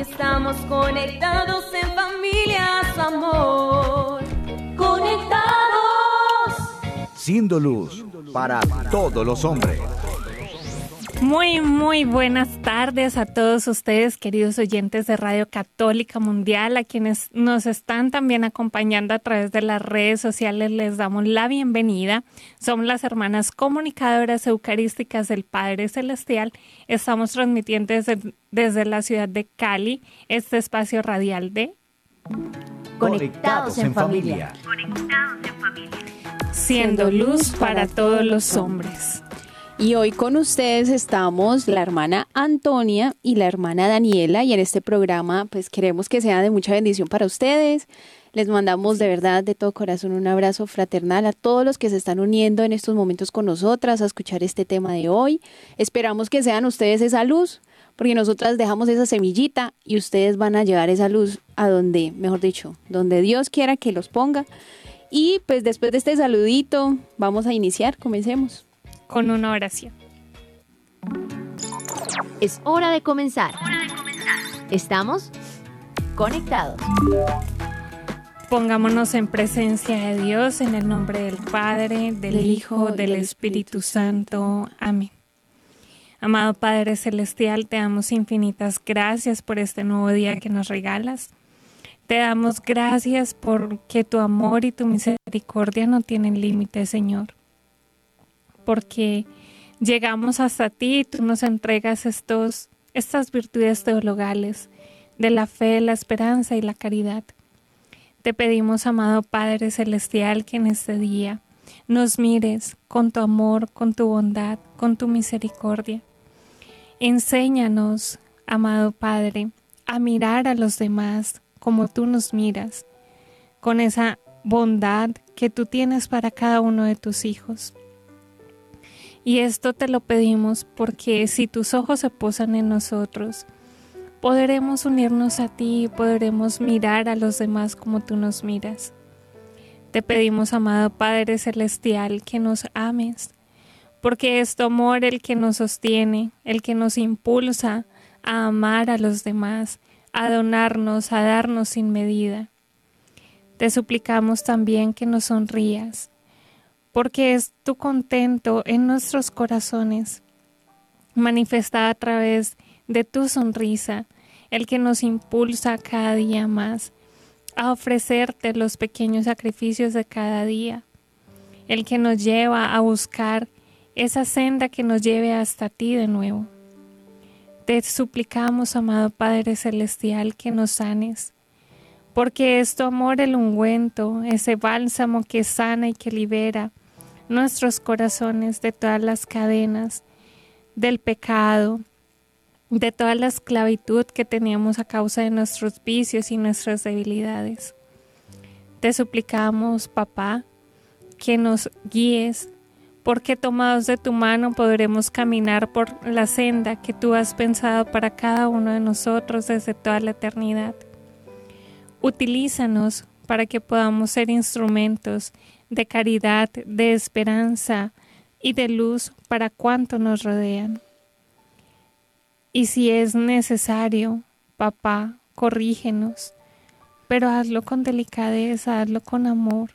Estamos conectados en familia, su amor. Conectados. Siendo luz para todos los hombres. Muy, muy buenas tardes a todos ustedes, queridos oyentes de Radio Católica Mundial, a quienes nos están también acompañando a través de las redes sociales. Les damos la bienvenida. Somos las hermanas comunicadoras eucarísticas del Padre Celestial. Estamos transmitiendo desde, desde la ciudad de Cali este espacio radial de Conectados en familia. Conectados en familia. Siendo luz para todos los hombres. Y hoy con ustedes estamos la hermana Antonia y la hermana Daniela y en este programa pues queremos que sea de mucha bendición para ustedes. Les mandamos de verdad de todo corazón un abrazo fraternal a todos los que se están uniendo en estos momentos con nosotras a escuchar este tema de hoy. Esperamos que sean ustedes esa luz, porque nosotras dejamos esa semillita y ustedes van a llevar esa luz a donde, mejor dicho, donde Dios quiera que los ponga. Y pues después de este saludito, vamos a iniciar, comencemos con una oración. Es hora de comenzar. Estamos conectados. Pongámonos en presencia de Dios en el nombre del Padre, del Hijo, del Espíritu Santo. Amén. Amado Padre Celestial, te damos infinitas gracias por este nuevo día que nos regalas. Te damos gracias porque tu amor y tu misericordia no tienen límite, Señor porque llegamos hasta ti y tú nos entregas estos, estas virtudes teologales de la fe, la esperanza y la caridad. Te pedimos, amado Padre Celestial, que en este día nos mires con tu amor, con tu bondad, con tu misericordia. Enséñanos, amado Padre, a mirar a los demás como tú nos miras, con esa bondad que tú tienes para cada uno de tus hijos. Y esto te lo pedimos porque si tus ojos se posan en nosotros, podremos unirnos a ti y podremos mirar a los demás como tú nos miras. Te pedimos, amado Padre Celestial, que nos ames, porque es tu amor el que nos sostiene, el que nos impulsa a amar a los demás, a donarnos, a darnos sin medida. Te suplicamos también que nos sonrías, porque es tu contento en nuestros corazones, manifestada a través de tu sonrisa, el que nos impulsa cada día más a ofrecerte los pequeños sacrificios de cada día, el que nos lleva a buscar esa senda que nos lleve hasta ti de nuevo. Te suplicamos, amado Padre Celestial, que nos sanes, porque es tu amor el ungüento, ese bálsamo que sana y que libera, nuestros corazones de todas las cadenas del pecado, de toda la esclavitud que teníamos a causa de nuestros vicios y nuestras debilidades. Te suplicamos, papá, que nos guíes, porque tomados de tu mano podremos caminar por la senda que tú has pensado para cada uno de nosotros desde toda la eternidad. Utilízanos para que podamos ser instrumentos de caridad, de esperanza y de luz para cuanto nos rodean. Y si es necesario, papá, corrígenos, pero hazlo con delicadeza, hazlo con amor,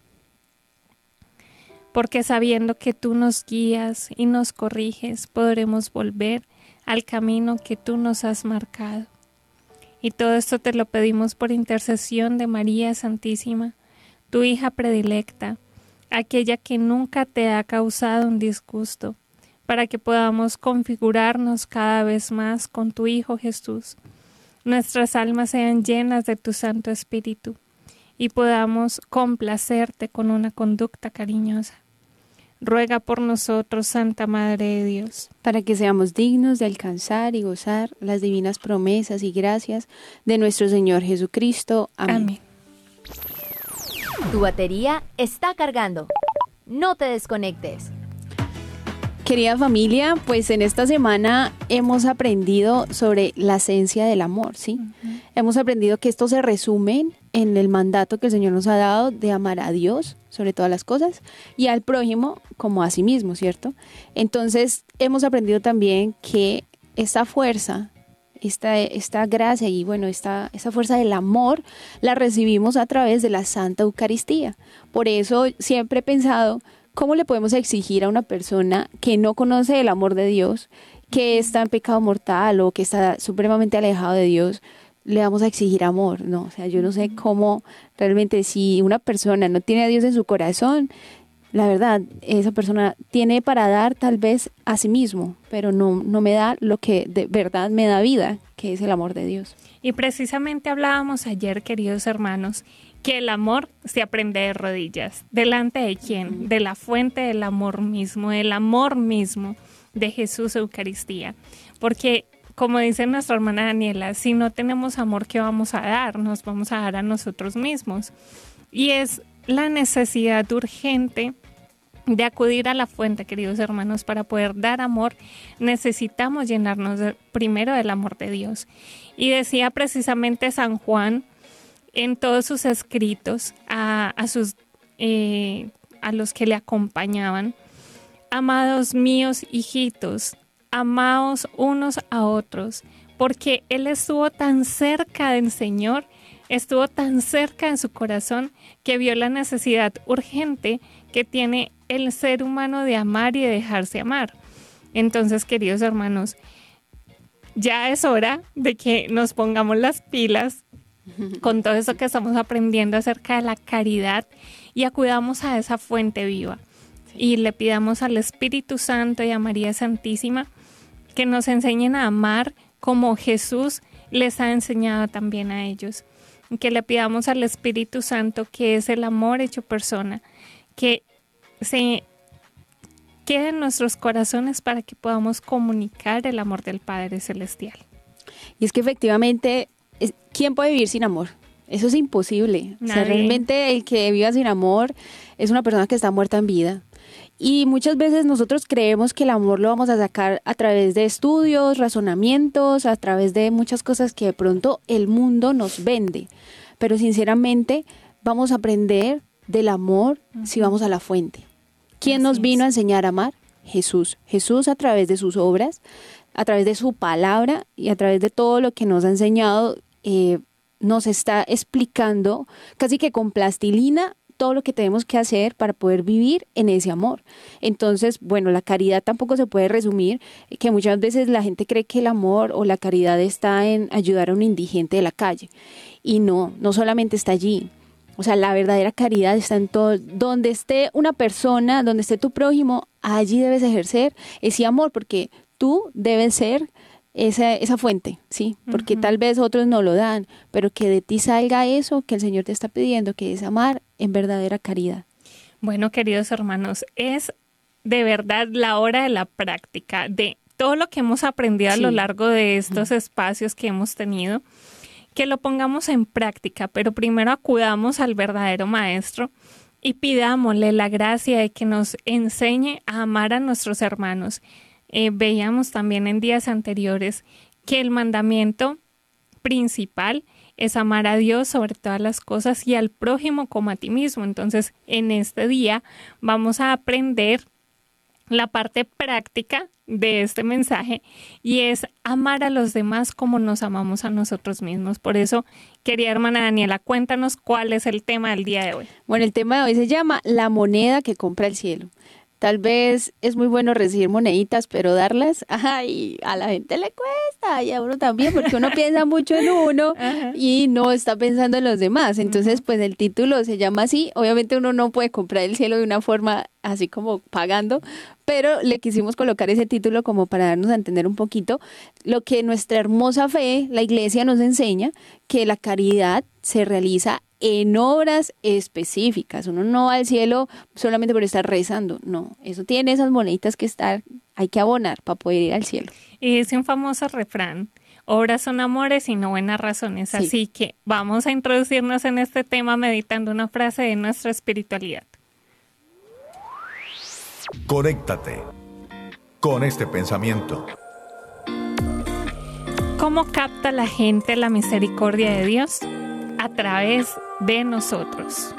porque sabiendo que tú nos guías y nos corriges, podremos volver al camino que tú nos has marcado. Y todo esto te lo pedimos por intercesión de María Santísima, tu hija predilecta, aquella que nunca te ha causado un disgusto, para que podamos configurarnos cada vez más con tu Hijo Jesús. Nuestras almas sean llenas de tu Santo Espíritu y podamos complacerte con una conducta cariñosa. Ruega por nosotros, Santa Madre de Dios, para que seamos dignos de alcanzar y gozar las divinas promesas y gracias de nuestro Señor Jesucristo. Amén. Tu batería está cargando. No te desconectes. Querida familia, pues en esta semana hemos aprendido sobre la esencia del amor, ¿sí? Hemos aprendido que esto se resume en el mandato que el Señor nos ha dado de amar a Dios sobre todas las cosas y al prójimo como a sí mismo, ¿cierto? Entonces hemos aprendido también que esa fuerza esta, esta gracia y bueno, esta, esta fuerza del amor la recibimos a través de la Santa Eucaristía. Por eso siempre he pensado, ¿cómo le podemos exigir a una persona que no conoce el amor de Dios, que está en pecado mortal o que está supremamente alejado de Dios? le vamos a exigir amor, no, o sea, yo no sé cómo realmente si una persona no tiene a Dios en su corazón, la verdad, esa persona tiene para dar tal vez a sí mismo, pero no, no me da lo que de verdad me da vida, que es el amor de Dios. Y precisamente hablábamos ayer, queridos hermanos, que el amor se aprende de rodillas. ¿Delante de quién? De la fuente del amor mismo, del amor mismo de Jesús Eucaristía. Porque, como dice nuestra hermana Daniela, si no tenemos amor, ¿qué vamos a dar? Nos vamos a dar a nosotros mismos. Y es la necesidad urgente de acudir a la fuente, queridos hermanos, para poder dar amor, necesitamos llenarnos primero del amor de Dios. Y decía precisamente San Juan en todos sus escritos a, sus, eh, a los que le acompañaban, amados míos hijitos, amaos unos a otros, porque Él estuvo tan cerca del Señor, estuvo tan cerca en su corazón, que vio la necesidad urgente que tiene el ser humano de amar y de dejarse amar. Entonces, queridos hermanos, ya es hora de que nos pongamos las pilas con todo eso que estamos aprendiendo acerca de la caridad y acudamos a esa fuente viva y le pidamos al Espíritu Santo y a María Santísima que nos enseñen a amar como Jesús les ha enseñado también a ellos. Que le pidamos al Espíritu Santo, que es el amor hecho persona, que se quede en nuestros corazones para que podamos comunicar el amor del Padre Celestial. Y es que efectivamente, ¿quién puede vivir sin amor? Eso es imposible. realmente el que viva sin amor es una persona que está muerta en vida. Y muchas veces nosotros creemos que el amor lo vamos a sacar a través de estudios, razonamientos, a través de muchas cosas que de pronto el mundo nos vende. Pero sinceramente vamos a aprender del amor si vamos a la fuente. ¿Quién nos vino a enseñar a amar? Jesús. Jesús a través de sus obras, a través de su palabra y a través de todo lo que nos ha enseñado, eh, nos está explicando casi que con plastilina todo lo que tenemos que hacer para poder vivir en ese amor. Entonces, bueno, la caridad tampoco se puede resumir, que muchas veces la gente cree que el amor o la caridad está en ayudar a un indigente de la calle. Y no, no solamente está allí. O sea, la verdadera caridad está en todo. Donde esté una persona, donde esté tu prójimo, allí debes ejercer ese amor, porque tú debes ser esa, esa fuente, ¿sí? Porque tal vez otros no lo dan, pero que de ti salga eso que el Señor te está pidiendo, que es amar en verdadera caridad. Bueno, queridos hermanos, es de verdad la hora de la práctica, de todo lo que hemos aprendido a lo largo de estos espacios que hemos tenido que lo pongamos en práctica, pero primero acudamos al verdadero Maestro y pidámosle la gracia de que nos enseñe a amar a nuestros hermanos. Eh, veíamos también en días anteriores que el mandamiento principal es amar a Dios sobre todas las cosas y al prójimo como a ti mismo. Entonces, en este día vamos a aprender la parte práctica de este mensaje y es amar a los demás como nos amamos a nosotros mismos. Por eso, quería hermana Daniela, cuéntanos cuál es el tema del día de hoy. Bueno, el tema de hoy se llama La moneda que compra el cielo. Tal vez es muy bueno recibir moneditas, pero darlas, ay, a la gente le cuesta y a uno también, porque uno piensa mucho en uno y no está pensando en los demás. Entonces, pues el título se llama así. Obviamente uno no puede comprar el cielo de una forma así como pagando, pero le quisimos colocar ese título como para darnos a entender un poquito lo que nuestra hermosa fe, la iglesia nos enseña, que la caridad se realiza en obras específicas. Uno no va al cielo solamente por estar rezando, no, eso tiene esas moneditas que estar, hay que abonar para poder ir al cielo. Y es un famoso refrán, obras son amores y no buenas razones, así que vamos a introducirnos en este tema meditando una frase de nuestra espiritualidad. Conéctate con este pensamiento. ¿Cómo capta la gente la misericordia de Dios? A través de nosotros.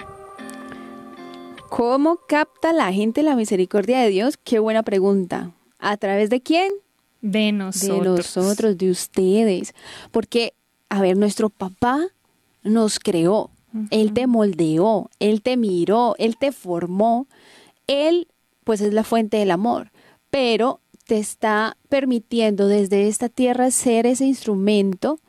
¿Cómo capta la gente la misericordia de Dios? Qué buena pregunta. ¿A través de quién? de nosotros. De nosotros, de ustedes. Porque, a ver, nuestro papá nos creó, Él te moldeó, Él te miró, Él te formó. Él, pues, es la fuente del amor. Pero te está permitiendo desde esta tierra ser ese instrumento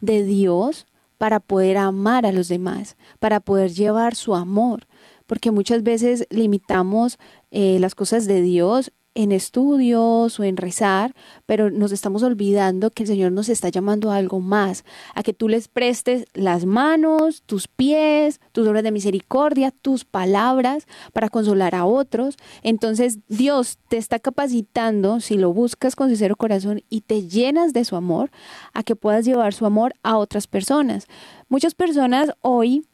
de Dios para poder amar a los demás, para poder llevar su amor, porque muchas veces limitamos eh, las cosas de Dios en estudios o en rezar, pero nos estamos olvidando que el Señor nos está llamando a algo más, a que tú les prestes las manos, tus pies, tus obras de misericordia, tus palabras para consolar a otros. Entonces Dios te está capacitando, si lo buscas con sincero corazón y te llenas de su amor, a que puedas llevar su amor a otras personas. Muchas personas hoy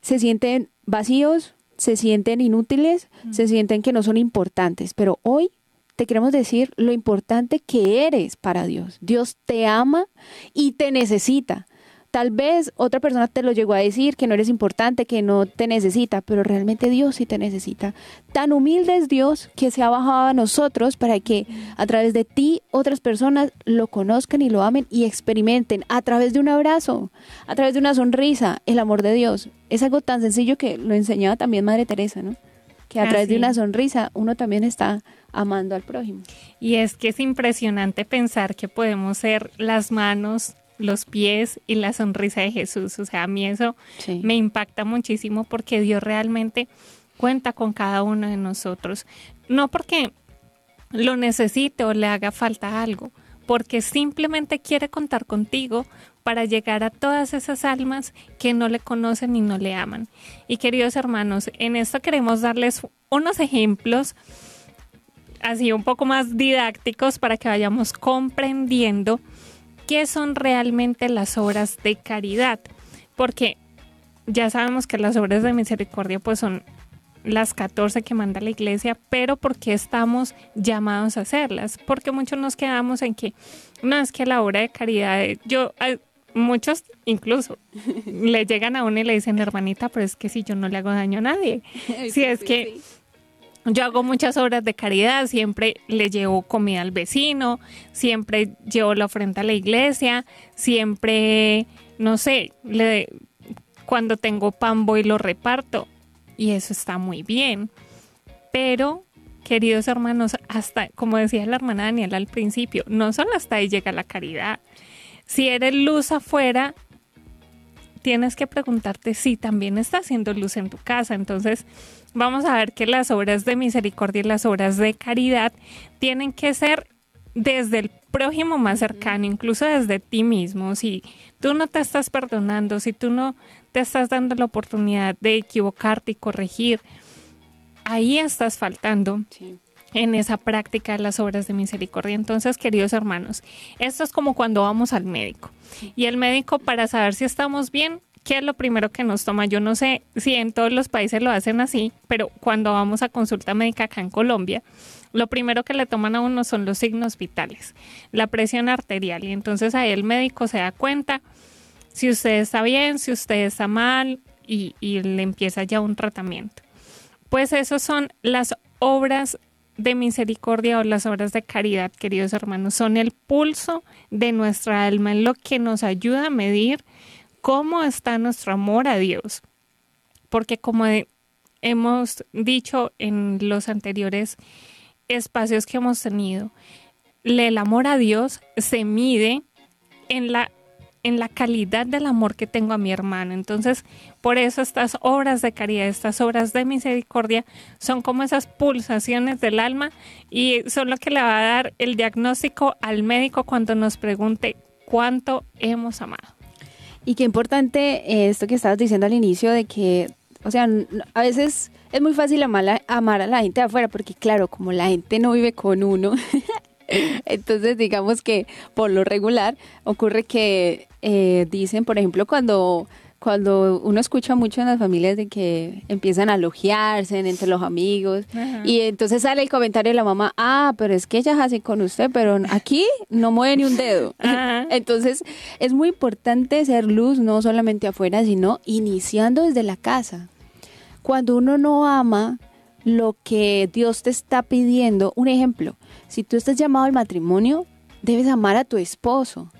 se sienten vacíos, se sienten inútiles, se sienten que no son importantes, pero hoy te queremos decir lo importante que eres para Dios. Dios te ama y te necesita. Tal vez otra persona te lo llegó a decir que no eres importante, que no te necesita, pero realmente Dios sí te necesita. Tan humilde es Dios que se ha bajado a nosotros para que a través de ti otras personas lo conozcan y lo amen y experimenten a través de un abrazo, a través de una sonrisa, el amor de Dios. Es algo tan sencillo que lo enseñaba también Madre Teresa, ¿no? Que a través de una sonrisa uno también está amando al prójimo. Y es que es impresionante pensar que podemos ser las manos, los pies y la sonrisa de Jesús. O sea, a mí eso me impacta muchísimo porque Dios realmente cuenta con cada uno de nosotros. No porque lo necesite o le haga falta algo, porque simplemente quiere contar contigo para llegar a todas esas almas que no le conocen y no le aman. Y queridos hermanos, en esto queremos darles unos ejemplos así un poco más didácticos para que vayamos comprendiendo qué son realmente las obras de caridad. Porque ya sabemos que las obras de misericordia pues son las 14 que manda la iglesia, pero ¿por qué estamos llamados a hacerlas? Porque muchos nos quedamos en que no es que la obra de caridad, yo, muchos incluso le llegan a uno y le dicen, hermanita, pero es que si yo no le hago daño a nadie, si es que yo hago muchas obras de caridad, siempre le llevo comida al vecino, siempre llevo la ofrenda a la iglesia, siempre, no sé, le, cuando tengo pan voy y lo reparto. Y eso está muy bien. Pero, queridos hermanos, hasta, como decía la hermana Daniela al principio, no solo hasta ahí llega la caridad. Si eres luz afuera, tienes que preguntarte si también está haciendo luz en tu casa. Entonces, vamos a ver que las obras de misericordia y las obras de caridad tienen que ser desde el prójimo más cercano, incluso desde ti mismo. Si tú no te estás perdonando, si tú no te estás dando la oportunidad de equivocarte y corregir, ahí estás faltando. En esa práctica de las obras de misericordia. Entonces, queridos hermanos, esto es como cuando vamos al médico. Y el médico, para saber si estamos bien, ¿qué es lo primero que nos toma? Yo no sé si en todos los países lo hacen así, pero cuando vamos a consulta médica acá en Colombia, lo primero que le toman a uno son los signos vitales, la presión arterial. Y entonces ahí el médico se da cuenta si usted está bien, si usted está mal y, le empieza ya un tratamiento. Pues esas son las obras de misericordia o las obras de caridad, queridos hermanos, son el pulso de nuestra alma, en lo que nos ayuda a medir cómo está nuestro amor a Dios. Porque como hemos dicho en los anteriores espacios que hemos tenido, el amor a Dios se mide en la en la calidad del amor que tengo a mi hermano. Entonces, por eso estas obras de caridad, estas obras de misericordia son como esas pulsaciones del alma y son lo que le va a dar el diagnóstico al médico cuando nos pregunte cuánto hemos amado. Y qué importante esto que estabas diciendo al inicio de que, o sea, a veces es muy fácil amar, a, amar a la gente de afuera, porque claro, como la gente no vive con uno, entonces digamos que por lo regular ocurre que eh, dicen, por ejemplo, cuando cuando uno escucha mucho en las familias de que empiezan a elogiarse entre los amigos y entonces sale el comentario de la mamá, ah, pero es que ella hace con usted, pero aquí no mueve ni un dedo. entonces es muy importante ser luz no solamente afuera, sino iniciando desde la casa. Cuando uno no ama lo que Dios te está pidiendo, un ejemplo, si tú estás llamado al matrimonio, debes amar a tu esposo.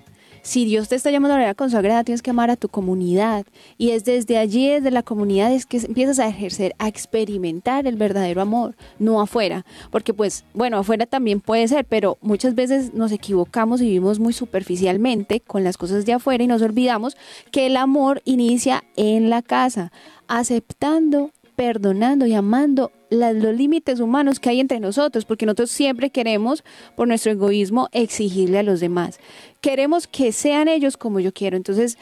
Si Dios te está llamando a la vida consagrada, tienes que amar a tu comunidad. Y es desde allí, desde la comunidad, es que empiezas a ejercer, a experimentar el verdadero amor, no afuera. Porque pues, bueno, afuera también puede ser, pero muchas veces nos equivocamos y vivimos muy superficialmente con las cosas de afuera y nos olvidamos que el amor inicia en la casa, aceptando perdonando y amando los límites humanos que hay entre nosotros, porque nosotros siempre queremos, por nuestro egoísmo, exigirle a los demás. Queremos que sean ellos como yo quiero. Entonces,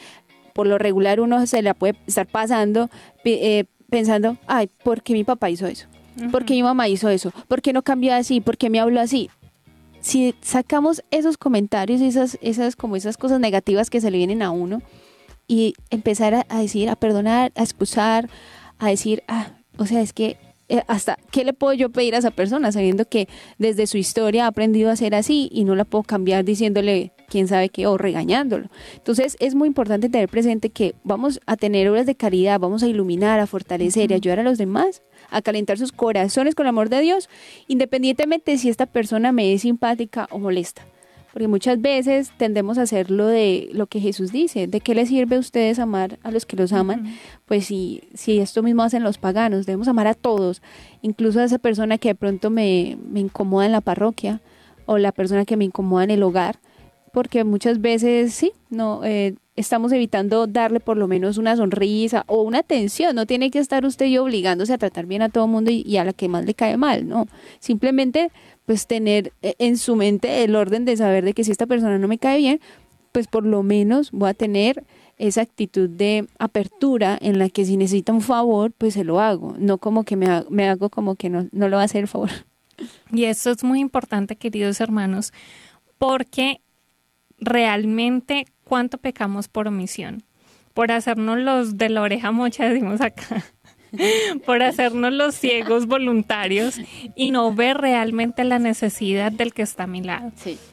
por lo regular uno se la puede estar pasando eh, pensando, ay, ¿por qué mi papá hizo eso? ¿Por qué mi mamá hizo eso? ¿Por qué no cambió así? ¿Por qué me habló así? Si sacamos esos comentarios, esas, esas, como esas cosas negativas que se le vienen a uno, y empezar a, a decir, a perdonar, a excusar, a decir, ah, o sea, es que eh, hasta qué le puedo yo pedir a esa persona sabiendo que desde su historia ha aprendido a ser así y no la puedo cambiar diciéndole quién sabe qué o regañándolo. Entonces es muy importante tener presente que vamos a tener obras de caridad, vamos a iluminar, a fortalecer y ayudar a los demás a calentar sus corazones con el amor de Dios, independientemente si esta persona me es simpática o molesta. Porque muchas veces tendemos a hacer lo de lo que Jesús dice, ¿de qué les sirve a ustedes amar a los que los aman? Pues si, si esto mismo hacen los paganos, debemos amar a todos, incluso a esa persona que de pronto me, me incomoda en la parroquia o la persona que me incomoda en el hogar, porque muchas veces sí, no, eh, estamos evitando darle por lo menos una sonrisa o una atención. No tiene que estar usted y obligándose a tratar bien a todo el mundo y, y, a la que más le cae mal, ¿no? Simplemente pues tener eh, en su mente el orden de saber de que si esta persona no me cae bien, pues por lo menos voy a tener esa actitud de apertura en la que si necesita un favor, pues se lo hago, no como que me, hago como que no, no lo va a hacer el favor. Y esto es muy importante, queridos hermanos, porque realmente cuánto pecamos por omisión, por hacernos los de la oreja mocha, decimos acá, por hacernos los ciegos voluntarios y no ver realmente la necesidad del que está a mi lado.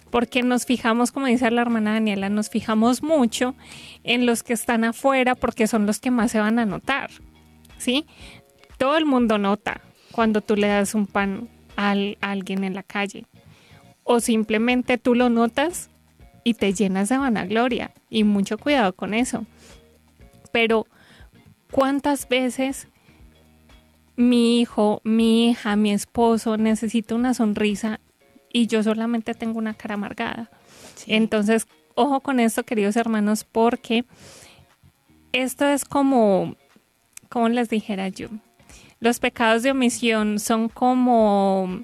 Porque nos fijamos, como dice la hermana Daniela, nos fijamos mucho en los que están afuera porque son los que más se van a notar. ¿Sí? Todo el mundo nota cuando tú le das un pan a alguien en la calle. O simplemente tú lo notas y te llenas de vanagloria. Y mucho cuidado con eso. Pero, ¿cuántas veces mi hijo, mi hija, mi esposo necesita una sonrisa y yo solamente tengo una cara amargada. Entonces, ojo con esto, queridos hermanos, porque esto es como, como les dijera yo, los pecados de omisión son como...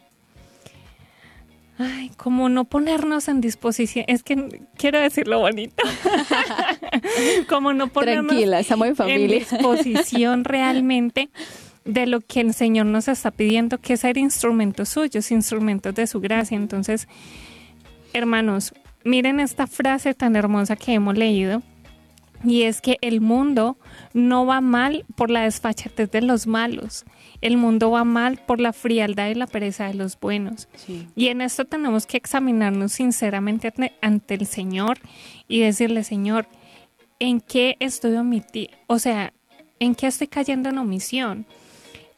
Ay, como no ponernos en disposición, es que quiero decirlo bonito. como no ponernos Tranquila, estamos en familia. disposición realmente de lo que el Señor nos está pidiendo, que es ser instrumentos suyos, instrumentos de su gracia. Entonces, hermanos, miren esta frase tan hermosa que hemos leído. Y es que el mundo no va mal por la desfachatez de los malos. El mundo va mal por la frialdad y la pereza de los buenos. Y en esto tenemos que examinarnos sinceramente ante el Señor y decirle, Señor, ¿en qué estoy omitiendo? O sea, ¿en qué estoy cayendo en omisión?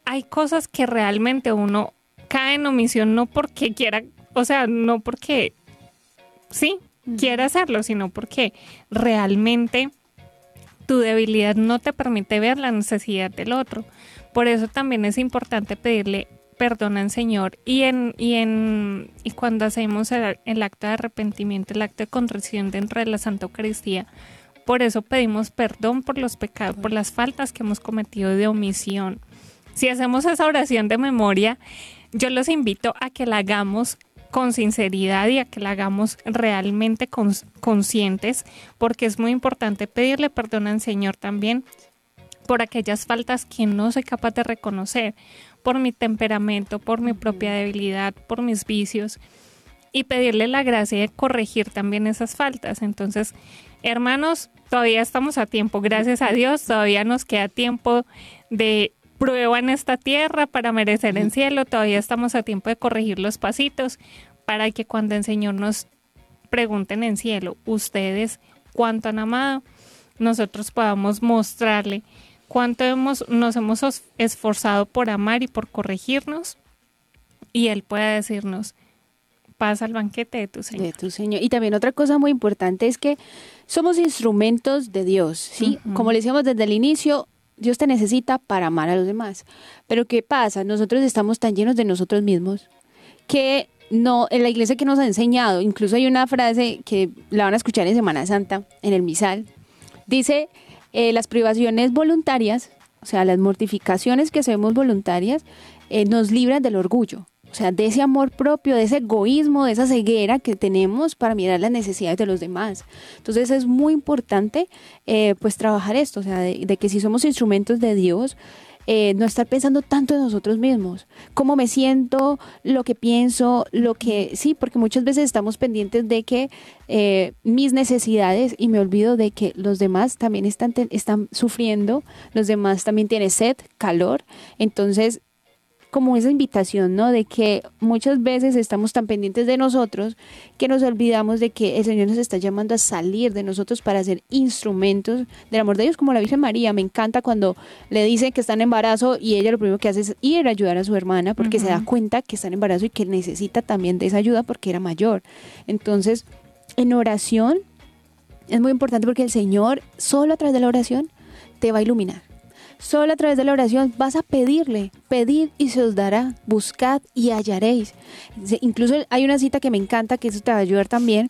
Hay cosas que realmente uno cae en omisión no porque quiera, o sea, no porque sí, quiera hacerlo, sino porque realmente tu debilidad no te permite ver la necesidad del otro. Por eso también es importante pedirle perdón al Señor y en y en y cuando hacemos el, el acto de arrepentimiento, el acto de contrición dentro de la Santa Eucaristía, por eso pedimos perdón por los pecados, por las faltas que hemos cometido de omisión si hacemos esa oración de memoria, yo los invito a que la hagamos con sinceridad y a que la hagamos realmente conscientes, porque es muy importante pedirle perdón al Señor también por aquellas faltas que no soy capaz de reconocer, por mi temperamento, por mi propia debilidad, por mis vicios, y pedirle la gracia de corregir también esas faltas. Entonces, hermanos, todavía estamos a tiempo, gracias a Dios, todavía nos queda tiempo de prueba en esta tierra para merecer en cielo. Todavía estamos a tiempo de corregir los pasitos para que cuando el Señor nos pregunten en cielo, ustedes cuánto han amado, nosotros podamos mostrarle cuánto hemos, nos hemos esforzado por amar y por corregirnos y Él pueda decirnos, pasa al banquete de tu Señor. De tu Señor. Y también otra cosa muy importante es que somos instrumentos de Dios, ¿sí? Como le decíamos desde el inicio, Dios te necesita para amar a los demás. Pero ¿qué pasa? Nosotros estamos tan llenos de nosotros mismos que no, en la iglesia que nos ha enseñado, incluso hay una frase que la van a escuchar en Semana Santa, en el misal, dice, eh, las privaciones voluntarias, o sea, las mortificaciones que hacemos voluntarias, eh, nos libran del orgullo. O sea, de ese amor propio, de ese egoísmo, de esa ceguera que tenemos para mirar las necesidades de los demás. Entonces es muy importante eh, pues trabajar esto, o sea, de, que si somos instrumentos de Dios, eh, no estar pensando tanto en nosotros mismos, cómo me siento, lo que pienso, lo que sí, porque muchas veces estamos pendientes de que eh, mis necesidades y me olvido de que los demás también están, están sufriendo, los demás también tienen sed, calor, entonces como esa invitación, ¿no? De que muchas veces estamos tan pendientes de nosotros que nos olvidamos de que el Señor nos está llamando a salir de nosotros para ser instrumentos del amor de Dios, como la Virgen María. Me encanta cuando le dicen que está en embarazo y ella lo primero que hace es ir a ayudar a su hermana porque se da cuenta que está en embarazo y que necesita también de esa ayuda porque era mayor. Entonces, en oración es muy importante porque el Señor, solo a través de la oración, te va a iluminar Solo a través de la oración vas a pedirle, pedid y se os dará, buscad y hallaréis. Incluso hay una cita que me encanta, que eso te va a ayudar también.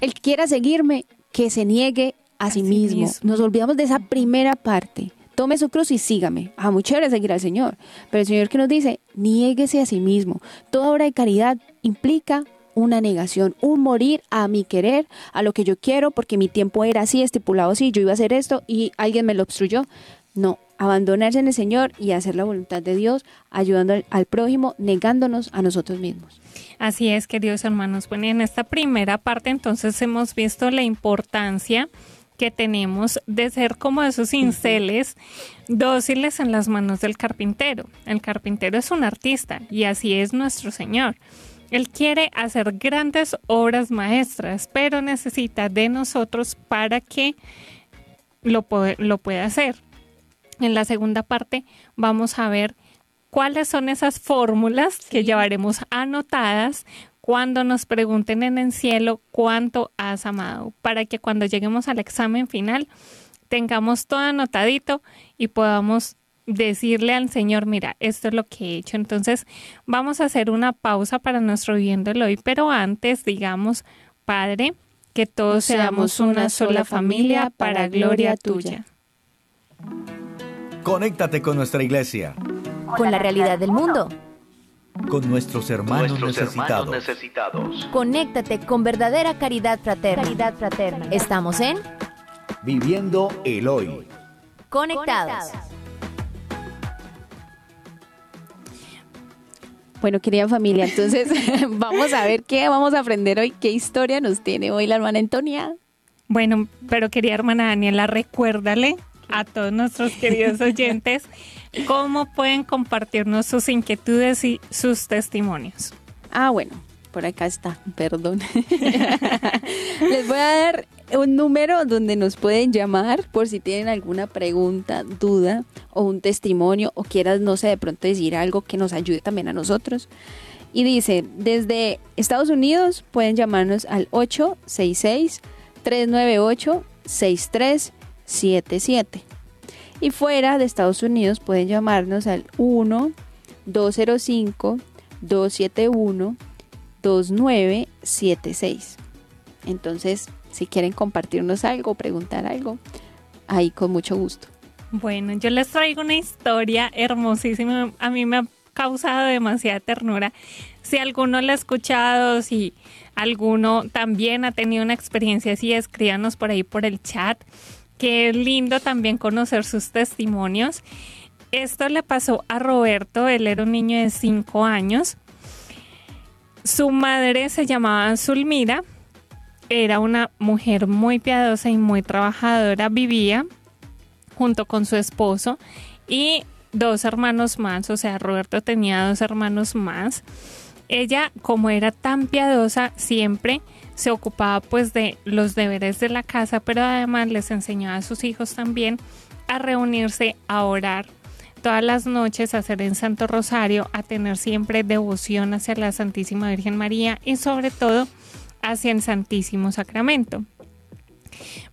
El que quiera seguirme, que se niegue a, sí, mismo. Nos olvidamos de esa primera parte. Tome su cruz y sígame. Ah, muy chévere seguir al Señor. Pero el Señor que nos dice, niéguese a sí mismo. Toda obra de caridad implica una negación, un morir a mi querer, a lo que yo quiero, porque mi tiempo era así, estipulado así, yo iba a hacer esto y alguien me lo obstruyó. No, abandonarse en el Señor y hacer la voluntad de Dios, ayudando al, prójimo, negándonos a nosotros mismos. Así es, queridos hermanos. Bueno, en esta primera parte entonces hemos visto la importancia que tenemos de ser como esos inceles dóciles en las manos del carpintero. El carpintero es un artista y así es nuestro Señor. Él quiere hacer grandes obras maestras, pero necesita de nosotros para que lo, lo pueda hacer. En la segunda parte vamos a ver cuáles son esas fórmulas que llevaremos anotadas cuando nos pregunten en el cielo cuánto has amado, para que cuando lleguemos al examen final tengamos todo anotadito y podamos decirle al Señor, mira, esto es lo que he hecho. Entonces vamos a hacer una pausa para nuestro viéndolo hoy, pero antes digamos, Padre, que todos seamos una sola familia para gloria tuya. Conéctate con nuestra iglesia. Con la realidad del mundo. Con nuestros hermanos, necesitados. Conéctate con verdadera caridad fraterna. Caridad fraterna. Estamos en Viviendo el Hoy. Conectados. Bueno, querida familia, entonces vamos a ver qué vamos a aprender hoy, qué historia nos tiene hoy la hermana Antonia. Bueno, pero querida hermana Daniela, recuérdale a todos nuestros queridos oyentes cómo pueden compartirnos sus inquietudes y sus testimonios. Ah, bueno, por acá está, perdón. Les voy a dar un número donde nos pueden llamar por si tienen alguna pregunta, duda o un testimonio o quieras, no sé, de pronto decir algo que nos ayude también a nosotros. Y dice, desde Estados Unidos pueden llamarnos al 866 398 63 77. Y fuera de Estados Unidos pueden llamarnos al 1 205 271 2976. Entonces, si quieren compartirnos algo, preguntar algo, ahí con mucho gusto. Bueno, yo les traigo una historia hermosísima. A mí me ha causado demasiada ternura. Si alguno la ha escuchado, si alguno también ha tenido una experiencia así, escríbanos por ahí por el chat. Qué lindo también conocer sus testimonios. Esto le pasó a Roberto, él era un niño de 5 años. Su madre se llamaba Zulmira, era una mujer muy piadosa y muy trabajadora, vivía junto con su esposo y dos hermanos más, o sea, Roberto tenía dos hermanos más. Ella, como era tan piadosa, siempre se ocupaba pues de los deberes de la casa, pero además les enseñaba a sus hijos también a reunirse a orar todas las noches a hacer en Santo Rosario, a tener siempre devoción hacia la Santísima Virgen María y sobre todo hacia el Santísimo Sacramento.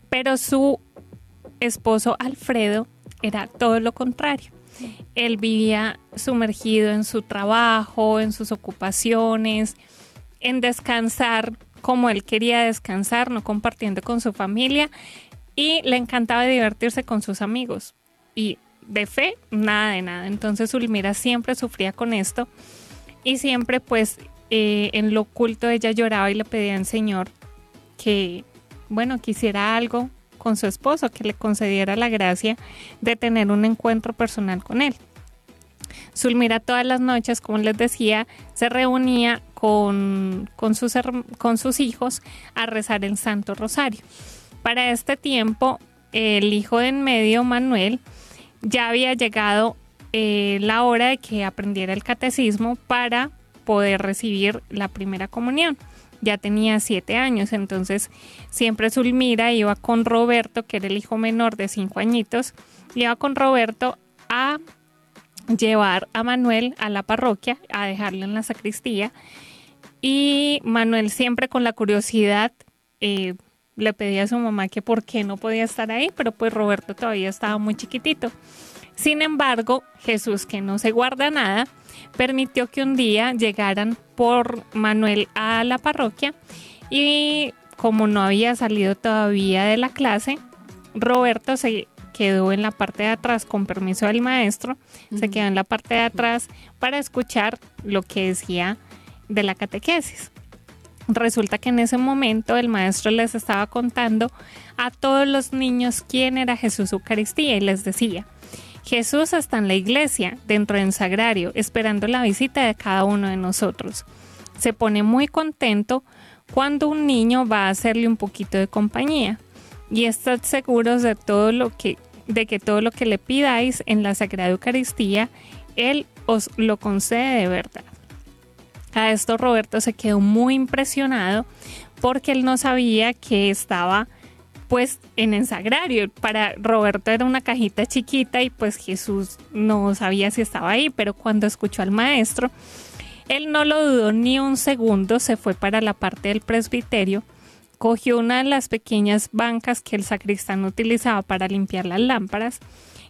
Pero su esposo Alfredo era todo lo contrario. Él vivía sumergido en su trabajo, en sus ocupaciones, en descansar como él quería descansar, no compartiendo con su familia y le encantaba divertirse con sus amigos. Y de fe, nada de nada. Entonces Ulmira siempre sufría con esto y siempre pues eh, en lo oculto ella lloraba y le pedía al Señor que, bueno, quisiera algo con su esposo, que le concediera la gracia de tener un encuentro personal con él. Zulmira todas las noches, como les decía, se reunía con, sus hijos a rezar el Santo Rosario. Para este tiempo, el hijo de en medio, Manuel, ya había llegado eh, la hora de que aprendiera el catecismo para poder recibir la primera comunión ya tenía siete años, entonces siempre Zulmira iba con Roberto, que era el hijo menor de cinco añitos, iba con Roberto a llevar a Manuel a la parroquia, a dejarlo en la sacristía, y Manuel siempre con la curiosidad eh, le pedía a su mamá que por qué no podía estar ahí, pero pues Roberto todavía estaba muy chiquitito. Sin embargo, Jesús, que no se guarda nada, permitió que un día llegaran por Manuel a la parroquia y como no había salido todavía de la clase, Roberto se quedó en la parte de atrás con permiso del maestro, se quedó en la parte de atrás para escuchar lo que decía de la catequesis. Resulta que en ese momento el maestro les estaba contando a todos los niños quién era Jesús Eucaristía y les decía, Jesús está en la iglesia, dentro del sagrario, esperando la visita de cada uno de nosotros. Se pone muy contento cuando un niño va a hacerle un poquito de compañía y estad seguros de todo lo que de que todo lo que le pidáis en la Sagrada Eucaristía, Él os lo concede de verdad. A esto Roberto se quedó muy impresionado porque él no sabía que estaba pues en el sagrario. Para Roberto era una cajita chiquita y pues Jesús no sabía si estaba ahí, pero cuando escuchó al maestro, él no lo dudó ni un segundo, se fue para la parte del presbiterio, cogió una de las pequeñas bancas que el sacristán utilizaba para limpiar las lámparas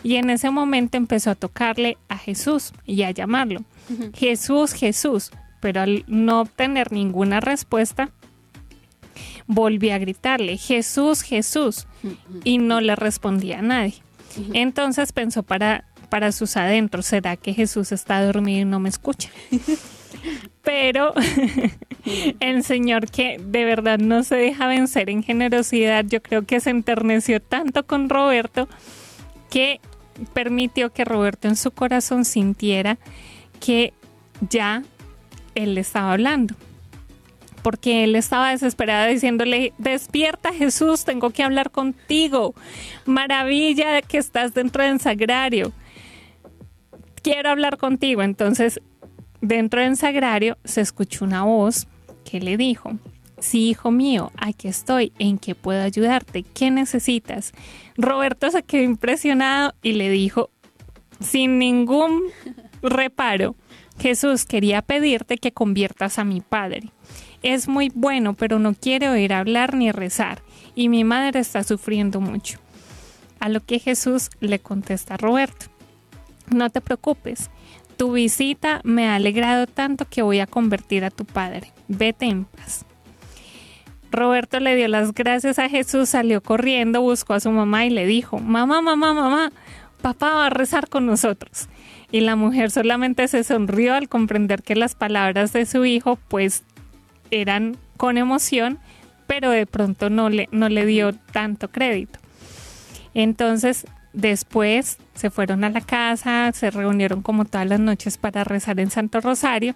y en ese momento empezó a tocarle a Jesús y a llamarlo. Jesús, Jesús, pero al no obtener ninguna respuesta, volví a gritarle, Jesús, Jesús, y no le respondía a nadie. Entonces pensó para, para sus adentros, ¿será que Jesús está dormido y no me escucha? Pero el Señor que de verdad no se deja vencer en generosidad, yo creo que se enterneció tanto con Roberto que permitió que Roberto en su corazón sintiera que ya él le estaba hablando porque él estaba desesperado diciéndole, despierta Jesús, tengo que hablar contigo. Maravilla que estás dentro del sagrario. Quiero hablar contigo. Entonces, dentro del sagrario se escuchó una voz que le dijo, sí, hijo mío, aquí estoy, ¿en qué puedo ayudarte? ¿Qué necesitas? Roberto se quedó impresionado y le dijo, sin ningún reparo, Jesús quería pedirte que conviertas a mi padre. Es muy bueno, pero no quiere oír hablar ni rezar, y mi madre está sufriendo mucho. A lo que Jesús le contesta Roberto, no te preocupes, tu visita me ha alegrado tanto que voy a convertir a tu padre. Vete en paz. Roberto le dio las gracias a Jesús, salió corriendo, buscó a su mamá y le dijo, mamá, mamá, mamá, papá va a rezar con nosotros. Y la mujer solamente se sonrió al comprender que las palabras de su hijo pues eran con emoción, pero de pronto no le, no le dio tanto crédito. Entonces, después se fueron a la casa, se reunieron como todas las noches para rezar en Santo Rosario.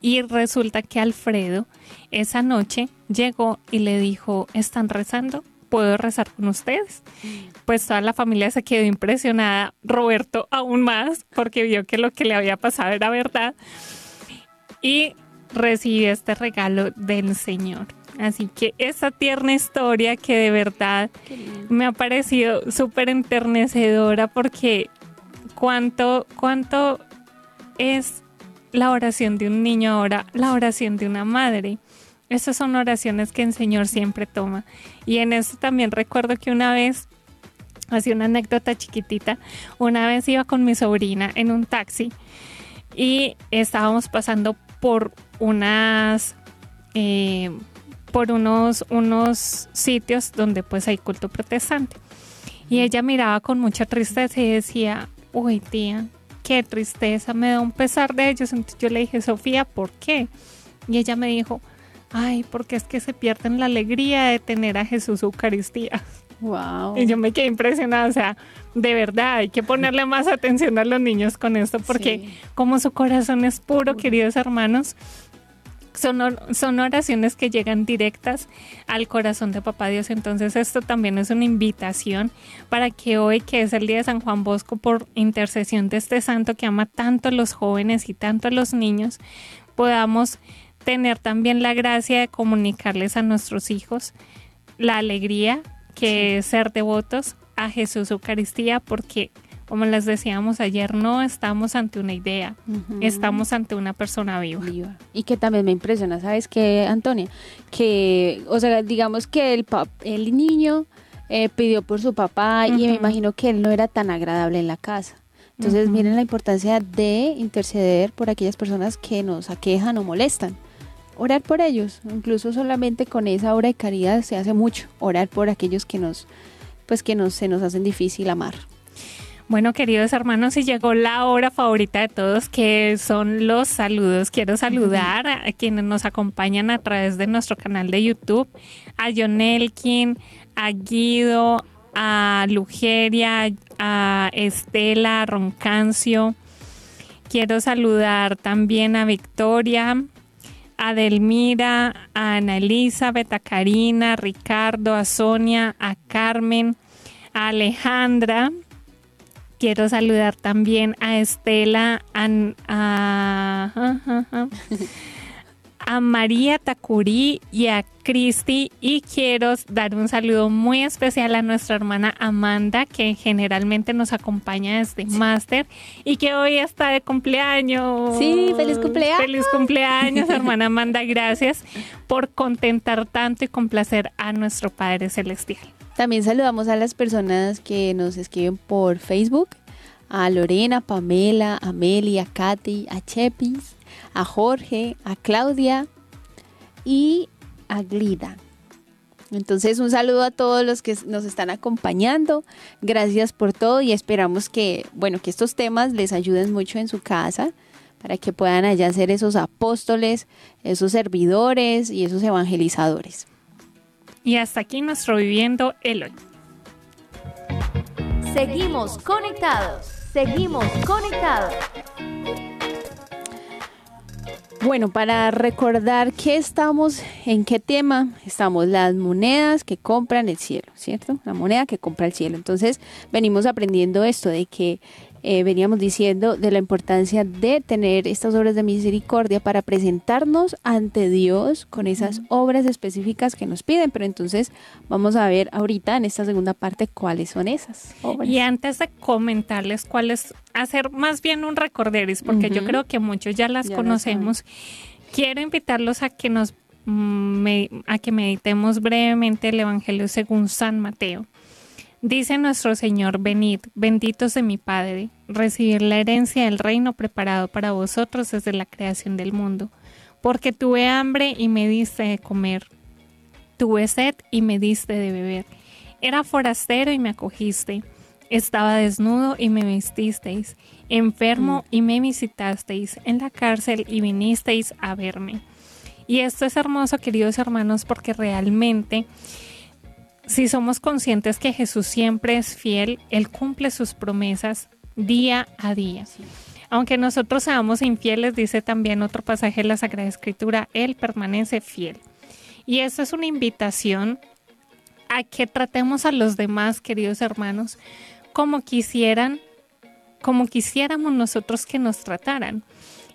Y resulta que Alfredo esa noche llegó y le dijo, ¿están rezando? ¿Puedo rezar con ustedes? Pues toda la familia se quedó impresionada, Roberto aún más, porque vio que lo que le había pasado era verdad. Y recibí este regalo del Señor. Así que esa tierna historia que de verdad me ha parecido súper enternecedora porque cuánto, cuánto es la oración de un niño ahora, la oración de una madre. Esas son oraciones que el Señor siempre toma. Y en eso también recuerdo que una vez, hacía una anécdota chiquitita, una vez iba con mi sobrina en un taxi y estábamos pasando por unas... Eh, por unos, unos sitios donde pues hay culto protestante. Y ella miraba con mucha tristeza y decía, uy tía, qué tristeza, me da un pesar de ellos. Entonces yo le dije, Sofía, ¿por qué? Y ella me dijo, ay, porque es que se pierden la alegría de tener a Jesús Eucaristía. Wow. Y yo me quedé impresionada, o sea, de verdad, hay que ponerle más atención a los niños con esto, porque Sí. como su corazón es puro, queridos hermanos, son, or- son oraciones que llegan directas al corazón de Papá Dios. Entonces esto también es una invitación para que hoy, que es el día de San Juan Bosco, por intercesión de este santo que ama tanto a los jóvenes y tanto a los niños, podamos tener también la gracia de comunicarles a nuestros hijos la alegría que es ser devotos a Jesús Eucaristía, porque como les decíamos ayer, no estamos ante una idea, estamos ante una persona viva. Y que también me impresiona, ¿sabes qué, Antonia? Que, o sea, digamos que el, pap- el niño eh, pidió por su papá y me imagino que él no era tan agradable en la casa. Entonces, miren la importancia de interceder por aquellas personas que nos aquejan o molestan. Orar por ellos, incluso solamente con esa obra de caridad se hace mucho. Orar por aquellos que nos, pues que nos, se nos hacen difícil amar. Bueno, queridos hermanos, y llegó la hora favorita de todos, que son los saludos. Quiero saludar a quienes nos acompañan a través de nuestro canal de YouTube, a John Elkin, a Guido, a Lugeria, a Estela, a Roncancio. Quiero saludar también a Victoria, a Delmira, a Ana Elizabeth, a Karina, a Ricardo, a Sonia, a Carmen, a Alejandra. Quiero saludar también a Estela, a, María Tacurí y a Cristi. Y quiero dar un saludo muy especial a nuestra hermana Amanda, que generalmente nos acompaña desde Máster y que hoy está de cumpleaños. Sí, feliz cumpleaños. Feliz cumpleaños, hermana Amanda. Gracias por contentar tanto y complacer a nuestro Padre Celestial. También saludamos a las personas que nos escriben por Facebook, a Lorena, Pamela, a Meli, a Katy, a Chepis, a Jorge, a Claudia y a Glida. Entonces un saludo a todos los que nos están acompañando. Gracias por todo y esperamos que, bueno, que estos temas les ayuden mucho en su casa para que puedan allá ser esos apóstoles, esos servidores y esos evangelizadores. Y hasta aquí nuestro Viviendo el Hoy. Seguimos conectados. Seguimos conectados. Bueno, para recordar que estamos, en qué tema estamos, las monedas que compran el cielo, ¿cierto? La moneda que compra el cielo. Entonces, venimos aprendiendo esto de que eh, veníamos diciendo de la importancia de tener estas obras de misericordia para presentarnos ante Dios con esas obras específicas que nos piden. Pero entonces vamos a ver ahorita en esta segunda parte cuáles son esas obras. Y antes de comentarles cuáles, hacer más bien un recorderis, porque yo creo que muchos ya las Ya conocemos. Quiero invitarlos a que nos mm, me- a que meditemos brevemente el Evangelio según San Mateo. Dice nuestro Señor, venid, benditos de mi Padre, recibir la herencia del reino preparado para vosotros desde la creación del mundo. Porque tuve hambre y me diste de comer, tuve sed y me diste de beber. Era forastero y me acogiste. Estaba desnudo y me vestisteis. Enfermo y me visitasteis. En la cárcel y vinisteis a verme. Y esto es hermoso, queridos hermanos, porque realmente, si somos conscientes que Jesús siempre es fiel, Él cumple sus promesas día a día. Aunque nosotros seamos infieles, dice también otro pasaje de la Sagrada Escritura, Él permanece fiel. Y esto es una invitación a que tratemos a los demás, queridos hermanos, como quisieran, como quisiéramos nosotros que nos trataran.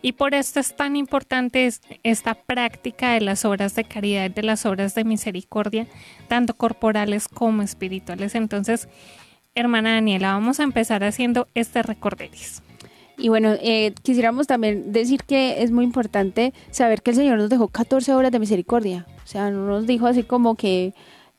Y por esto es tan importante es- esta práctica de las obras de caridad, de las obras de misericordia, tanto corporales como espirituales. Entonces, hermana Daniela, vamos a empezar haciendo este recorderis. Y bueno, eh, quisiéramos también decir que es muy importante saber que el Señor nos dejó 14 horas de misericordia. O sea, no nos dijo así como que,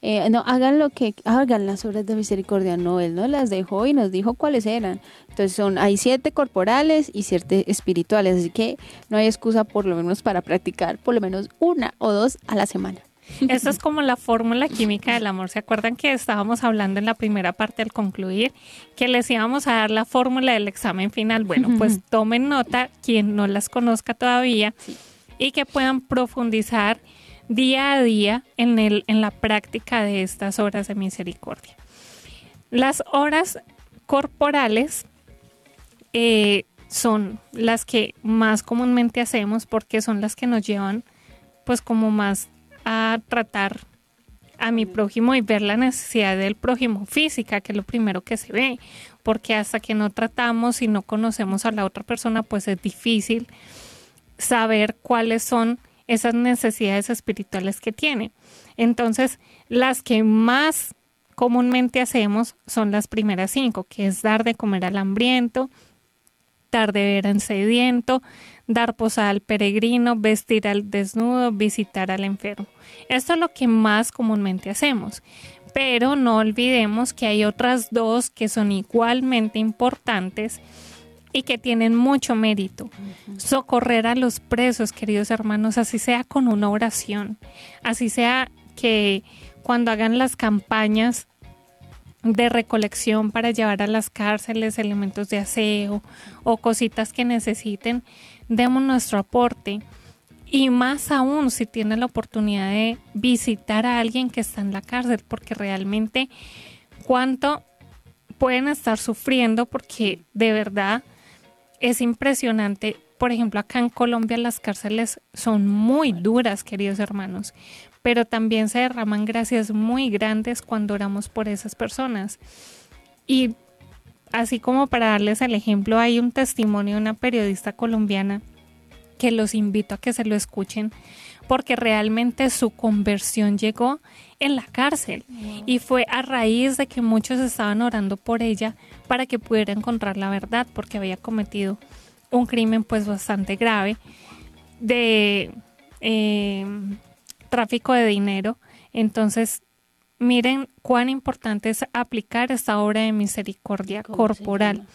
eh, no, hagan lo que, hagan las obras de misericordia. No, Él nos las dejó y nos dijo cuáles eran. Entonces son, hay siete corporales y siete espirituales. Así que no hay excusa por lo menos para practicar por lo menos una o dos a la semana. Esto es como la fórmula química del amor. ¿Se acuerdan que estábamos hablando en la primera parte al concluir que les íbamos a dar la fórmula del examen final? Bueno, pues tomen nota quien no las conozca todavía y que puedan profundizar día a día en, el, en la práctica de estas horas de misericordia. Las horas corporales eh, son las que más comúnmente hacemos porque son las que nos llevan pues como más a tratar a mi prójimo y ver la necesidad del prójimo física, que es lo primero que se ve, porque hasta que no tratamos y no conocemos a la otra persona, pues es difícil saber cuáles son esas necesidades espirituales que tiene. Entonces, las que más comúnmente hacemos son las primeras cinco, que es dar de comer al hambriento, dar de ver al sediento, dar posada al peregrino, vestir al desnudo, visitar al enfermo. Esto es lo que más comúnmente hacemos. Pero no olvidemos que hay otras dos que son igualmente importantes y que tienen mucho mérito. Socorrer a los presos, queridos hermanos, así sea con una oración, así sea que cuando hagan las campañas de recolección para llevar a las cárceles elementos de aseo o cositas que necesiten, demos nuestro aporte. Y más aún si tiene la oportunidad de visitar a alguien que está en la cárcel, porque realmente cuánto pueden estar sufriendo, porque de verdad es impresionante. Por ejemplo, acá en Colombia las cárceles son muy duras, queridos hermanos, pero también se derraman gracias muy grandes cuando oramos por esas personas. Y así como para darles el ejemplo, hay un testimonio de una periodista colombiana que los invito a que se lo escuchen porque realmente su conversión llegó en la cárcel. Y fue a raíz de que muchos estaban orando por ella para que pudiera encontrar la verdad porque había cometido un crimen pues bastante grave de eh, tráfico de dinero. Entonces Miren cuán importante es aplicar esta obra de misericordia. corporal.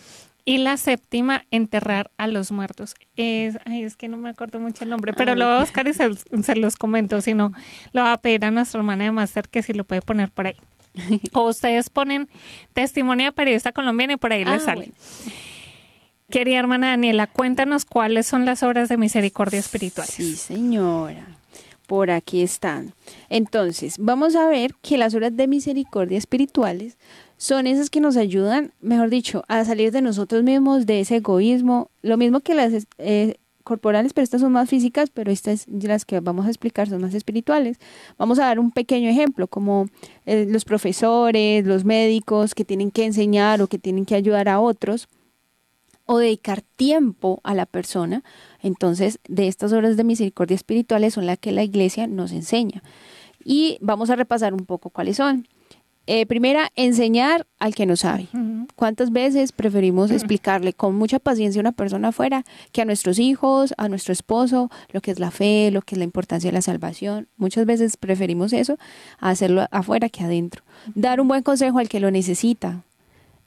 Y la séptima, enterrar a los muertos. Es, es que no me acuerdo mucho el nombre, pero lo voy a buscar y se, los comento. Si no, lo va a pedir a nuestra hermana de máster que si lo puede poner por ahí. o ustedes ponen testimonio de periodista colombiana y por ahí les ah, sale. Querida hermana Daniela, cuéntanos cuáles son las obras de misericordia espiritual. Sí, señora por aquí están. Entonces, vamos a ver que las obras de misericordia espirituales son esas que nos ayudan, mejor dicho, a salir de nosotros mismos, de ese egoísmo, lo mismo que las eh, corporales, pero estas son más físicas, pero estas las que vamos a explicar son más espirituales. Vamos a dar un pequeño ejemplo, como eh, los profesores, los médicos que tienen que enseñar o que tienen que ayudar a otros o dedicar tiempo a la persona. Entonces, de estas obras de misericordia espirituales son las que la iglesia nos enseña. Y vamos a repasar un poco cuáles son. Eh, primera, enseñar al que no sabe. ¿Cuántas veces preferimos explicarle con mucha paciencia a una persona afuera que a nuestros hijos, a nuestro esposo, lo que es la fe, lo que es la importancia de la salvación? Muchas veces preferimos eso a hacerlo afuera que adentro. Dar un buen consejo al que lo necesita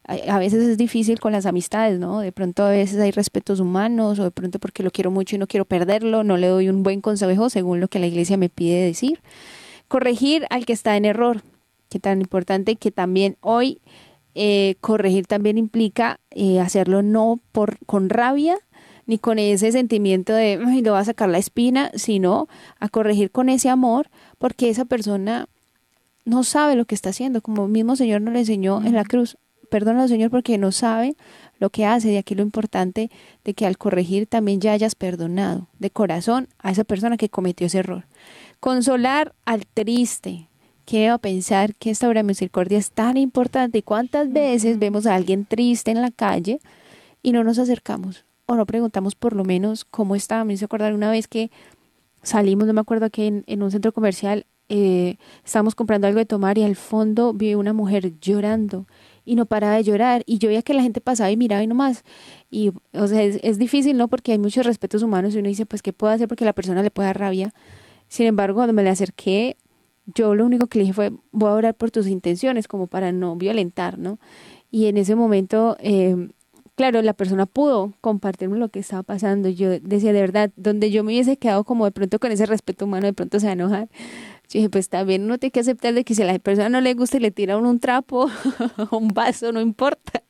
a veces es difícil con las amistades, ¿no? De pronto a veces hay respetos humanos o de pronto porque lo quiero mucho y no quiero perderlo, no le doy un buen consejo según lo que la iglesia me pide decir. Corregir al que está en error, que tan importante que también hoy eh, corregir también implica eh, hacerlo no por con rabia ni con ese sentimiento de le va a sacar la espina, sino a corregir con ese amor porque esa persona no sabe lo que está haciendo, como el mismo Señor nos le enseñó en la cruz perdona Señor porque no sabe lo que hace. Y aquí lo importante de que al corregir también ya hayas perdonado de corazón a esa persona que cometió ese error. Consolar al triste. Quiero pensar que esta obra de misericordia es tan importante. ¿Y cuántas veces vemos a alguien triste en la calle y no nos acercamos? O no preguntamos por lo menos cómo está. Me hizo acordar una vez que salimos, no me acuerdo que en, en un centro comercial eh, estábamos comprando algo de tomar y al fondo vi una mujer llorando y no paraba de llorar. Y yo veía que la gente pasaba y miraba y no más. Y, o sea, es, es difícil, ¿no? Porque hay muchos respetos humanos y uno dice, pues, ¿qué puedo hacer? Porque la persona le puede dar rabia. Sin embargo, cuando me le acerqué, yo lo único que le dije fue, voy a orar por tus intenciones, como para no violentar, ¿no? Y en ese momento, eh, claro, la persona pudo compartirme lo que estaba pasando. Yo decía, de verdad, donde yo me hubiese quedado como de pronto con ese respeto humano, de pronto se va a enojar. Yo dije, pues también uno tiene que aceptar de que si a la persona no le gusta y le tira un trapo un vaso, no importa.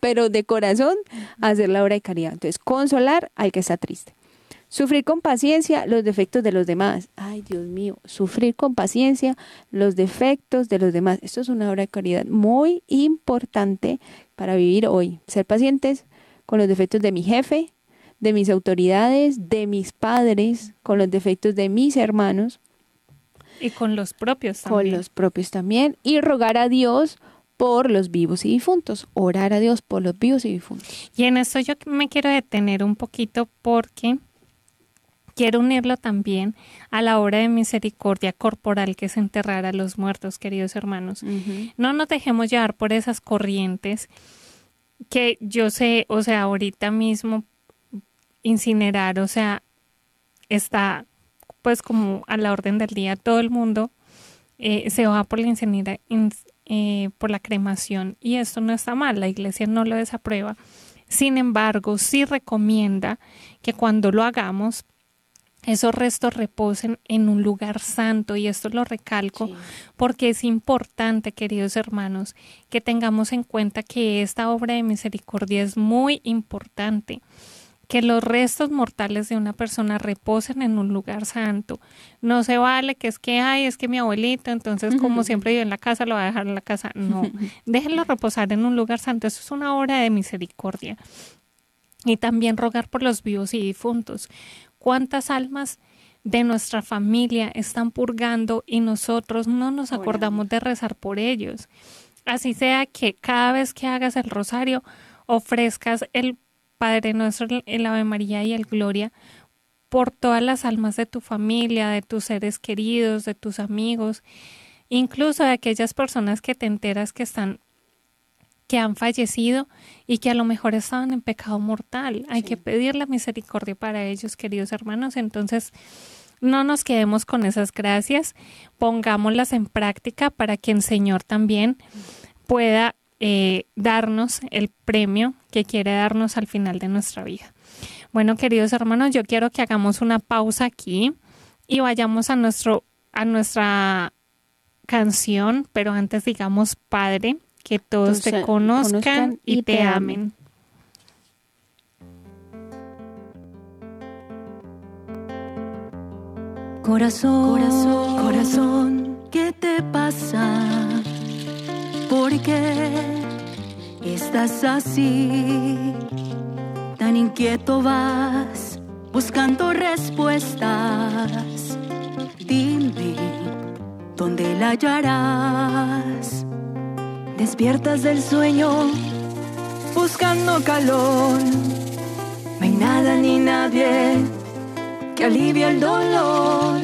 Pero de corazón, hacer la obra de caridad. Entonces, consolar al que está triste. Sufrir con paciencia los defectos de los demás. Ay, Dios mío, sufrir con paciencia los defectos de los demás. Esto es una obra de caridad muy importante para vivir hoy. Ser pacientes con los defectos de mi jefe, de mis autoridades, de mis padres, con los defectos de mis hermanos y con los propios también. Con los propios también. Y rogar a Dios por los vivos y difuntos. Orar a Dios por los vivos y difuntos. Y en esto yo me quiero detener un poquito porque quiero unirlo también a la obra de misericordia corporal que es enterrar a los muertos, queridos hermanos. No nos dejemos llevar por esas corrientes que yo sé, o sea, ahorita mismo incinerar, o sea, está pues como a la orden del día, todo el mundo eh, se va por la eh, por la cremación. Y esto no está mal, la iglesia no lo desaprueba. Sin embargo, sí recomienda que cuando lo hagamos, esos restos reposen en un lugar santo. Y esto lo recalco porque es importante, queridos hermanos, que tengamos en cuenta que esta obra de misericordia es muy importante que los restos mortales de una persona reposen en un lugar santo. No se vale que es que, ay, es que mi abuelito, entonces como siempre yo en la casa, lo va a dejar en la casa. No, déjenlo reposar en un lugar santo. Eso es una obra de misericordia. Y también rogar por los vivos y difuntos. ¿Cuántas almas de nuestra familia están purgando y nosotros no nos acordamos de rezar por ellos? Así sea que cada vez que hagas el rosario ofrezcas el Padre nuestro, el Ave María y el Gloria, por todas las almas de tu familia, de tus seres queridos, de tus amigos, incluso de aquellas personas que te enteras que están que han fallecido y que a lo mejor estaban en pecado mortal. Hay que pedir la misericordia para ellos, queridos hermanos. Entonces, no nos quedemos con esas gracias, pongámoslas en práctica para que el Señor también pueda eh, darnos el premio que quiere darnos al final de nuestra vida. Bueno, queridos hermanos, yo quiero que hagamos una pausa aquí y vayamos a nuestro a nuestra canción, pero antes digamos, Padre, que todos te conozcan, y, te, amen. Corazón, corazón, corazón, ¿qué te pasa? ¿Por qué estás así? Tan inquieto vas buscando respuestas. Dime, ¿dónde la hallarás? Despiertas del sueño buscando calor. No hay nada ni nadie que alivie el dolor,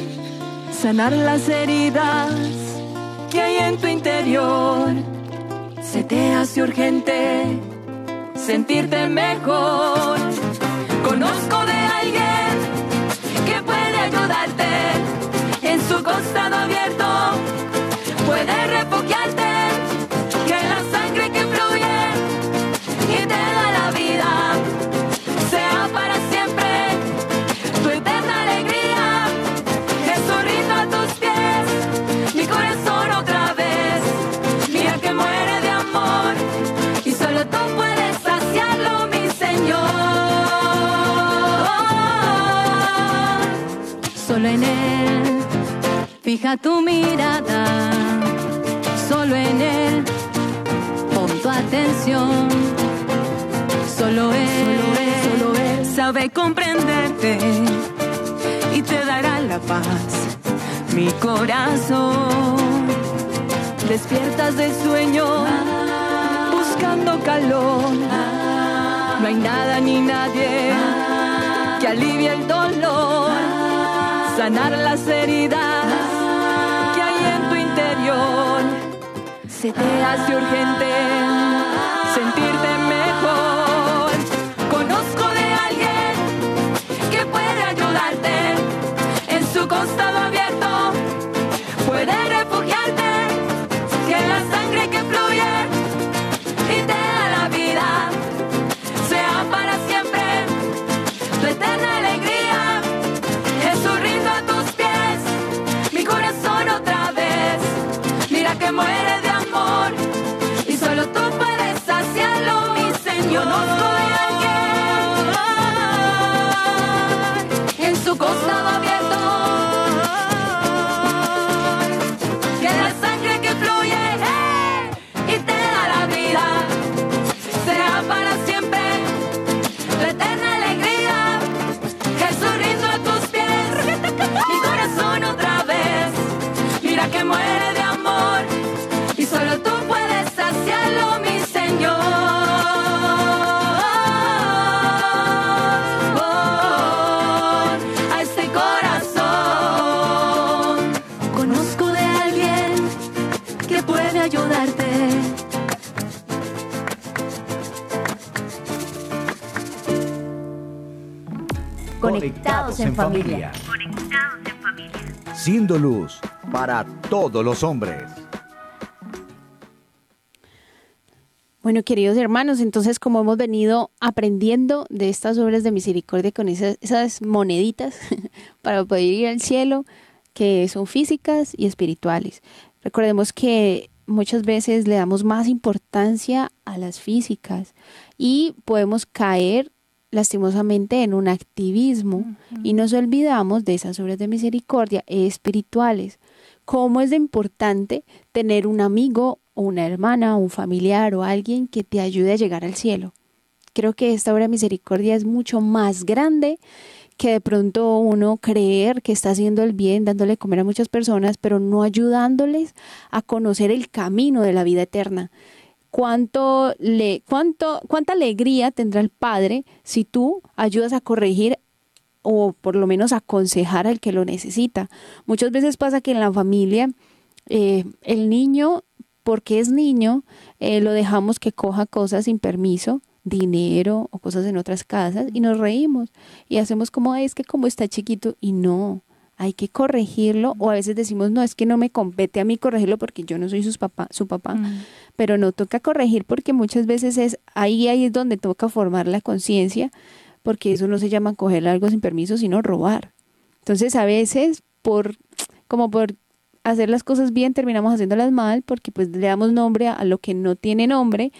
sanar las heridas que hay en tu interior se te hace urgente sentirte mejor. Conozco de alguien que puede ayudarte en su costado abierto, puede refugiarte, fija tu mirada, solo en Él, pon tu atención. Solo Él, solo Él sabe comprenderte y te dará la paz, mi corazón. Despiertas del sueño buscando calor. No hay nada ni nadie que alivie el dolor, sanar las heridas Se te hace urgente sentirte mejor. Conozco de alguien que puede ayudarte en su costado Conozco de alguien en su costado. Conectados en familia. Siendo luz para todos los hombres. Bueno, queridos hermanos, entonces como hemos venido aprendiendo de estas obras de misericordia con esas, esas moneditas para poder ir al cielo, que son físicas y espirituales. Recordemos que muchas veces le damos más importancia a las físicas y podemos caer lastimosamente en un activismo y nos olvidamos de esas obras de misericordia espirituales. ¿Cómo es de importante tener un amigo o una hermana o un familiar o alguien que te ayude a llegar al cielo? Creo que esta obra de misericordia es mucho más grande que de pronto uno creer que está haciendo el bien, dándole de comer a muchas personas, pero no ayudándoles a conocer el camino de la vida eterna. ¿Cuánto le, cuánto, ¿Cuánta alegría tendrá el Padre si tú ayudas a corregir o por lo menos aconsejar al que lo necesita? Muchas veces pasa que en la familia eh, el niño, porque es niño, eh, lo dejamos que coja cosas sin permiso, dinero o cosas en otras casas y nos reímos y hacemos como "Ay, es que como está chiquito y no, hay que corregirlo o a veces decimos no, es que no me compete a mí corregirlo porque yo no soy sus papá, su papá, Mm. pero no toca corregir porque muchas veces es ahí, ahí es donde toca formar la conciencia porque eso no se llama coger algo sin permiso, sino robar. Entonces a veces por como por hacer las cosas bien terminamos haciéndolas mal porque pues le damos nombre a, a lo que no tiene nombre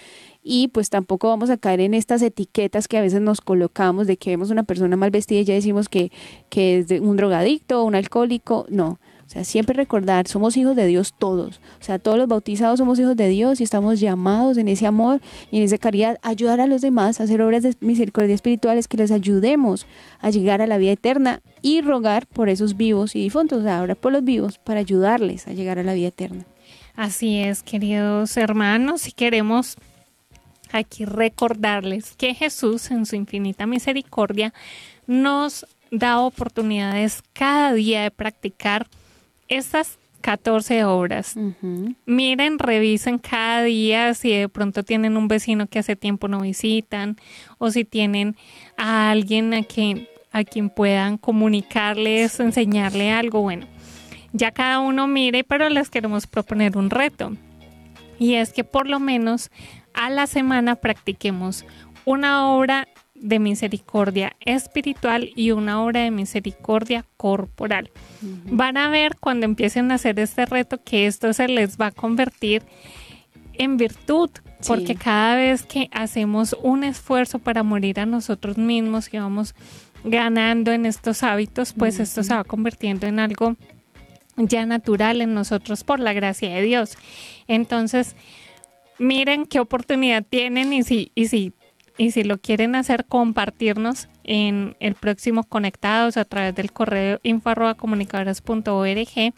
y pues tampoco vamos a caer en estas etiquetas que a veces nos colocamos de que vemos una persona mal vestida y ya decimos que, que es un drogadicto o un alcohólico. No, o sea, siempre recordar, somos hijos de Dios todos. O sea, todos los bautizados somos hijos de Dios y estamos llamados en ese amor y en esa caridad a ayudar a los demás, a hacer obras de misericordia espirituales que les ayudemos a llegar a la vida eterna y rogar por esos vivos y difuntos, o sea, ahora por los vivos, para ayudarles a llegar a la vida eterna. Así es, queridos hermanos, si queremos aquí recordarles que Jesús en su infinita misericordia nos da oportunidades cada día de practicar estas 14 obras. Miren, revisen cada día si de pronto tienen un vecino que hace tiempo no visitan o si tienen a alguien a quien, a quien puedan comunicarles, enseñarle algo. Bueno, ya cada uno mire, pero les queremos proponer un reto. Y es que por lo menos a la semana practiquemos una obra de misericordia espiritual y una obra de misericordia corporal. Van a ver cuando empiecen a hacer este reto que esto se les va a convertir en virtud, porque cada vez que hacemos un esfuerzo para morir a nosotros mismos y vamos ganando en estos hábitos, pues esto se va convirtiendo en algo ya natural en nosotros por la gracia de Dios. Entonces, miren qué oportunidad tienen y si, y si, y si lo quieren hacer, compartirnos en el próximo Conectados a través del correo info arroba comunicadoras.org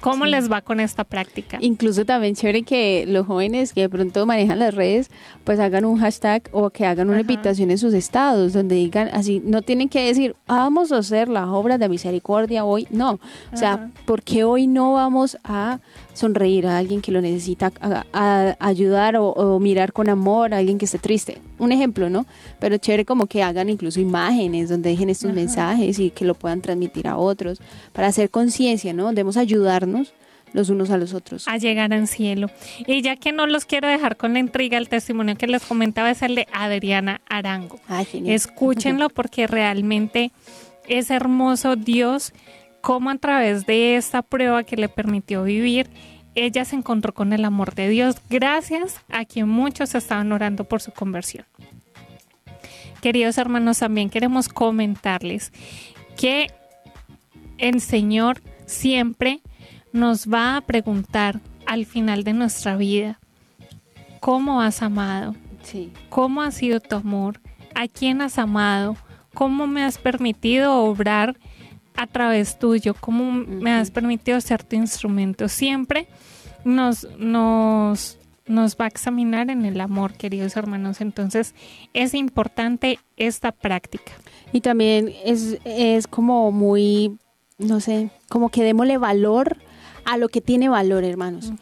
¿Cómo Sí. les va con esta práctica? Incluso también chévere que los jóvenes que de pronto manejan las redes, pues hagan un hashtag o que hagan una Ajá. invitación en sus estados, donde digan así, no tienen que decir, "Ah, vamos a hacer las obras de misericordia hoy, no. O sea, Ajá. ¿por qué hoy no vamos a sonreír a alguien que lo necesita, a, a ayudar o, o mirar con amor a alguien que esté triste? Un ejemplo, ¿no? Pero chévere como que hagan incluso imágenes donde dejen estos mensajes y que lo puedan transmitir a otros para hacer conciencia, ¿no? Debemos ayudarnos los unos a los otros. a llegar al cielo. Y ya que no los quiero dejar con la intriga, el testimonio que les comentaba es el de Adriana Arango. Ay, genial. Escúchenlo porque realmente es hermoso Dios cómo a través de esta prueba que le permitió vivir, ella se encontró con el amor de Dios gracias a quien muchos estaban orando por su conversión. Queridos hermanos, también queremos comentarles que el Señor siempre nos va a preguntar al final de nuestra vida, ¿cómo has amado? Sí. ¿Cómo ha sido tu amor? ¿A quién has amado? ¿Cómo me has permitido obrar a través tuyo? ¿Cómo me has permitido ser tu instrumento? Siempre nos, nos, nos va a examinar en el amor, queridos hermanos. Entonces es importante esta práctica. Y también es, es como muy, no sé, como que démosle valor a lo que tiene valor, hermanos.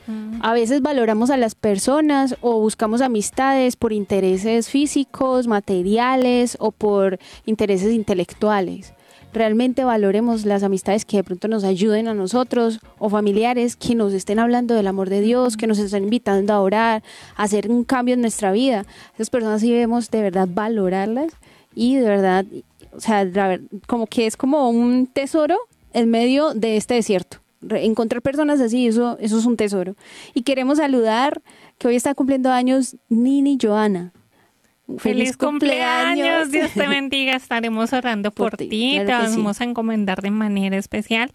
A veces valoramos a las personas o buscamos amistades por intereses físicos, materiales o por intereses intelectuales. Realmente valoremos las amistades que de pronto nos ayuden a nosotros o familiares que nos estén hablando del amor de Dios, que nos estén invitando a orar, a hacer un cambio en nuestra vida. Esas personas sí debemos de verdad valorarlas y de verdad, o sea, como que es como un tesoro en medio de este desierto. Encontrar personas así, eso, eso es un tesoro. Y queremos saludar que hoy está cumpliendo años Nini Joana. Feliz, cumpleaños. Dios te bendiga. Estaremos orando por, Por ti, claro te sí. vamos a encomendar de manera especial.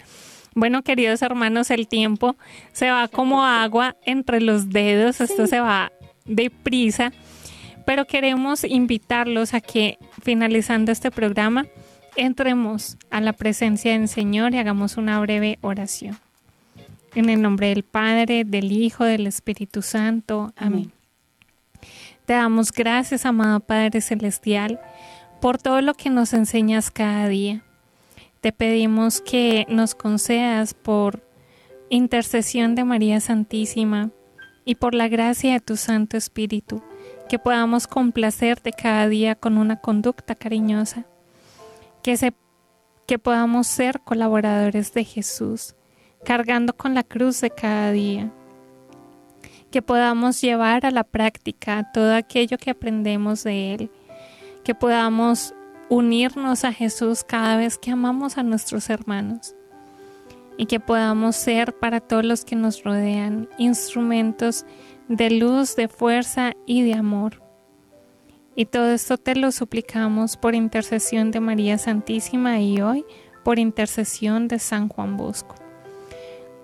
Bueno, queridos hermanos, el tiempo se va como agua entre los dedos. Esto se va deprisa. Pero queremos invitarlos a que, finalizando este programa, entremos a la presencia del Señor y hagamos una breve oración. En el nombre del Padre, del Hijo, del Espíritu Santo. Amén. Amén. Te damos gracias, amado Padre Celestial, por todo lo que nos enseñas cada día. Te pedimos que nos concedas por intercesión de María Santísima y por la gracia de tu Santo Espíritu, que podamos complacerte cada día con una conducta cariñosa, que, que podamos ser colaboradores de Jesús, cargando con la cruz de cada día que podamos llevar a la práctica todo aquello que aprendemos de Él, que podamos unirnos a Jesús cada vez que amamos a nuestros hermanos y que podamos ser para todos los que nos rodean instrumentos de luz, de fuerza y de amor. Y todo esto te lo suplicamos por intercesión de María Santísima y hoy por intercesión de San Juan Bosco.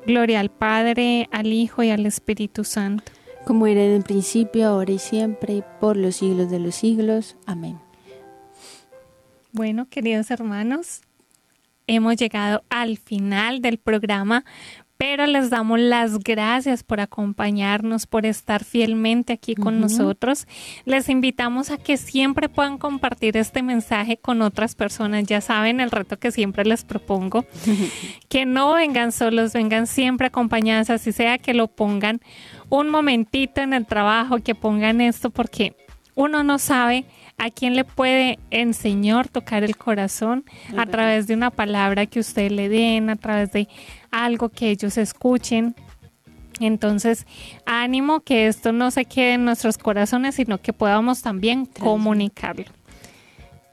Gloria al Padre, al Hijo y al Espíritu Santo. Como era en el principio, ahora y siempre, por los siglos de los siglos. Amén. Bueno, queridos hermanos, hemos llegado al final del programa, pero les damos las gracias por acompañarnos, por estar fielmente aquí con nosotros. Les invitamos a que siempre puedan compartir este mensaje con otras personas. Ya saben el reto que siempre les propongo, que no vengan solos, vengan siempre acompañadas, así sea que lo pongan un momentito en el trabajo, que pongan esto, porque uno no sabe a quién le puede el Señor tocar el corazón a través de una palabra que ustedes le den, a través de algo que ellos escuchen. Entonces, ánimo que esto no se quede en nuestros corazones, sino que podamos también comunicarlo.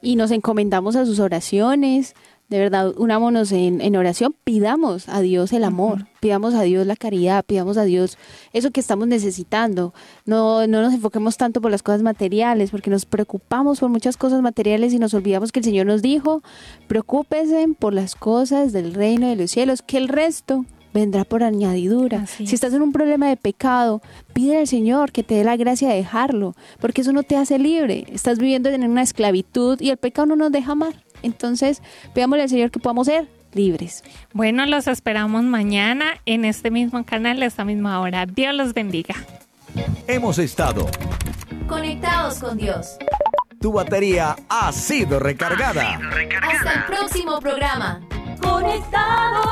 Y nos encomendamos a sus oraciones. De verdad, unámonos en, en oración, pidamos a Dios el amor, pidamos a Dios la caridad, pidamos a Dios eso que estamos necesitando. No, no nos enfoquemos tanto por las cosas materiales, porque nos preocupamos por muchas cosas materiales y nos olvidamos que el Señor nos dijo, preocúpense por las cosas del reino de los cielos, que el resto vendrá por añadidura. Así si es. estás en un problema de pecado, pide al Señor que te dé la gracia de dejarlo, porque eso no te hace libre. Estás viviendo en una esclavitud y el pecado no nos deja amar. Entonces, pidámosle al Señor que podamos ser libres. Bueno, los esperamos mañana en este mismo canal a esta misma hora. Dios los bendiga. Hemos estado. Conectados con Dios. Tu batería ha sido recargada. Hasta el próximo programa. Conectados.